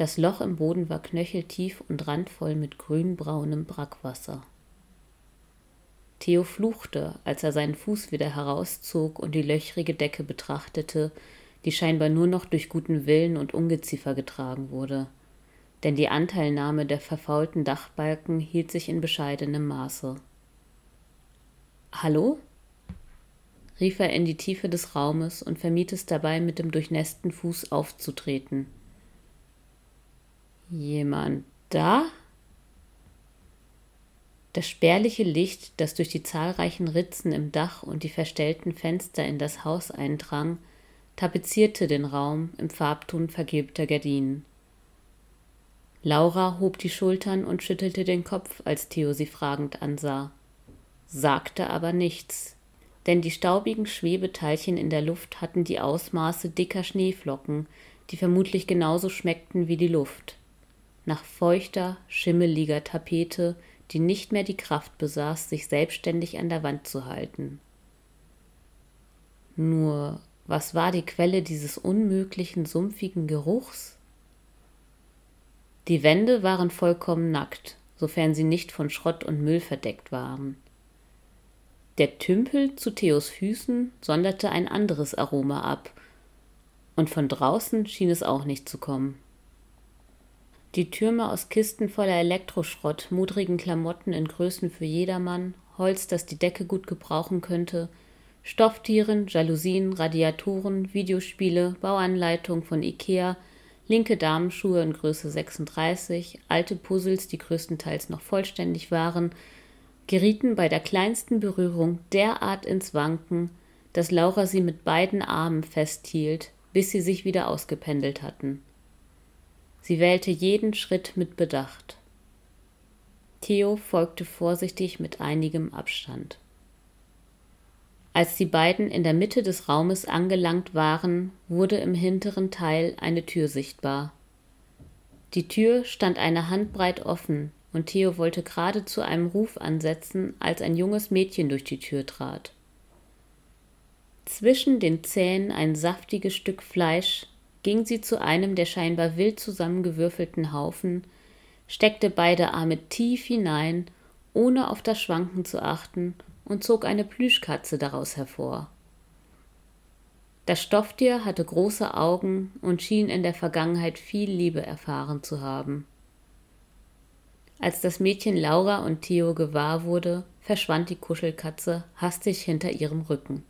Das Loch im Boden war knöcheltief und randvoll mit grünbraunem Brackwasser. Theo fluchte, als er seinen Fuß wieder herauszog und die löchrige Decke betrachtete, die scheinbar nur noch durch guten Willen und Ungeziefer getragen wurde. Denn die Anteilnahme der verfaulten Dachbalken hielt sich in bescheidenem Maße. Hallo? rief er in die Tiefe des Raumes und vermied es dabei, mit dem durchnässten Fuß aufzutreten. Jemand da? Das spärliche Licht, das durch die zahlreichen Ritzen im Dach und die verstellten Fenster in das Haus eindrang, tapezierte den Raum im Farbton vergilbter Gardinen. Laura hob die Schultern und schüttelte den Kopf, als Theo sie fragend ansah, sagte aber nichts, denn die staubigen Schwebeteilchen in der Luft hatten die Ausmaße dicker Schneeflocken, die vermutlich genauso schmeckten wie die Luft. Nach feuchter, schimmeliger Tapete, die nicht mehr die Kraft besaß, sich selbstständig an der Wand zu halten. Nur, was war die Quelle dieses unmöglichen, sumpfigen Geruchs? Die Wände waren vollkommen nackt, sofern sie nicht von Schrott und Müll verdeckt waren. Der Tümpel zu Theos Füßen sonderte ein anderes Aroma ab, und von draußen schien es auch nicht zu kommen. Die Türme aus Kisten voller Elektroschrott, mudrigen Klamotten in Größen für jedermann, Holz, das die Decke gut gebrauchen könnte, Stofftieren, Jalousien, Radiatoren, Videospiele, Bauanleitung von Ikea, linke Damenschuhe in Größe 36, alte Puzzles, die größtenteils noch vollständig waren, gerieten bei der kleinsten Berührung derart ins Wanken, dass Laura sie mit beiden Armen festhielt, bis sie sich wieder ausgependelt hatten. Sie wählte jeden Schritt mit Bedacht. Theo folgte vorsichtig mit einigem Abstand. Als die beiden in der Mitte des Raumes angelangt waren, wurde im hinteren Teil eine Tür sichtbar. Die Tür stand eine Handbreit offen, und Theo wollte gerade zu einem Ruf ansetzen, als ein junges Mädchen durch die Tür trat. Zwischen den Zähnen ein saftiges Stück Fleisch ging sie zu einem der scheinbar wild zusammengewürfelten Haufen, steckte beide Arme tief hinein, ohne auf das Schwanken zu achten, und zog eine Plüschkatze daraus hervor. Das Stofftier hatte große Augen und schien in der Vergangenheit viel Liebe erfahren zu haben. Als das Mädchen Laura und Theo gewahr wurde, verschwand die Kuschelkatze hastig hinter ihrem Rücken.